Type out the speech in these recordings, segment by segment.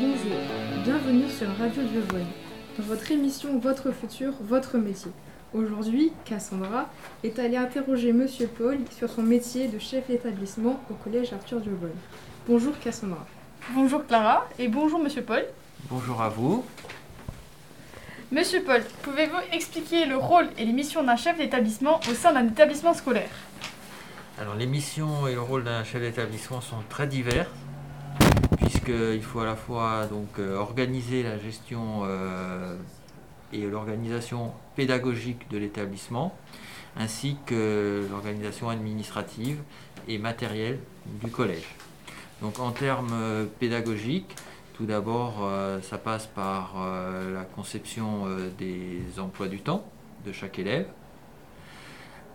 Bonjour, bienvenue sur Radio Vieux dans votre émission Votre futur, votre métier. Aujourd'hui, Cassandra est allée interroger Monsieur Paul sur son métier de chef d'établissement au collège Arthur Dieuvonne. Bonjour Cassandra. Bonjour Clara et bonjour Monsieur Paul. Bonjour à vous. Monsieur Paul, pouvez-vous expliquer le rôle et les missions d'un chef d'établissement au sein d'un établissement scolaire? Alors les missions et le rôle d'un chef d'établissement sont très divers puisqu'il faut à la fois euh, organiser la gestion euh, et l'organisation pédagogique de l'établissement ainsi que l'organisation administrative et matérielle du collège. Donc en termes euh, pédagogiques, tout d'abord, ça passe par la conception des emplois du temps de chaque élève,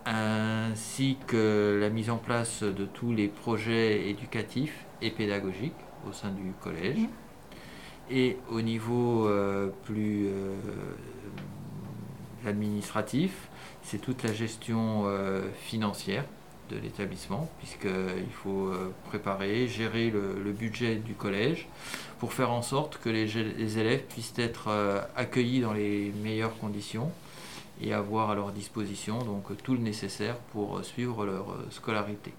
ainsi que la mise en place de tous les projets éducatifs et pédagogiques au sein du collège. Et au niveau euh, plus euh, administratif, c'est toute la gestion euh, financière de l'établissement, puisqu'il faut préparer, gérer le, budget du collège pour faire en sorte que les, les élèves puissent être accueillis dans les meilleures conditions et avoir à leur disposition donc tout le nécessaire pour suivre leur scolarité.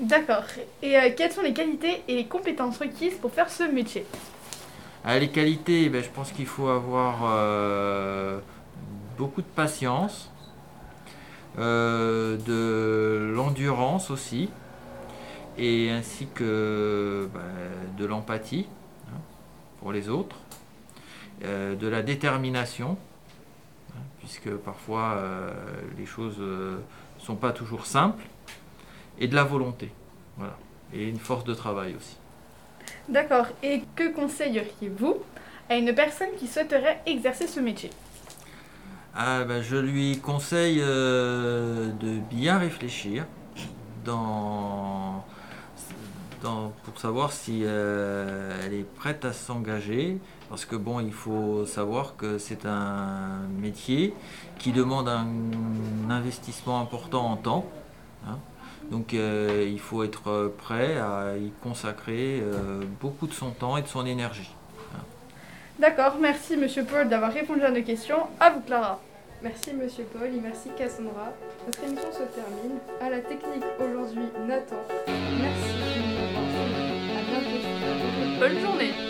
D'accord. Et euh, quelles sont les qualités et les compétences requises pour faire ce métier? Ah, Les qualités, ben, je pense qu'il faut avoir euh, beaucoup de patience, euh, de l'endurance aussi, et ainsi que ben, de l'empathie hein, pour les autres, de la détermination, hein, puisque parfois les choses ne sont pas toujours simples et de la volonté. Voilà. Et une force de travail aussi. D'accord. Et que conseilleriez-vous à une personne qui souhaiterait exercer ce métier? Ah, ben, Je lui conseille euh, de bien réfléchir dans, dans, pour savoir si euh, elle est prête à s'engager. Parce que bon, il faut savoir que c'est un métier qui demande un investissement important en temps. Hein. Donc euh, il faut être euh, prêt à y consacrer euh, beaucoup de son temps et de son énergie. D'accord, merci Monsieur Paul d'avoir répondu à nos questions. À vous Clara. Merci Monsieur Paul et merci Cassandra. Notre émission se termine. À la technique aujourd'hui Nathan. Merci. À bientôt. Bonne journée.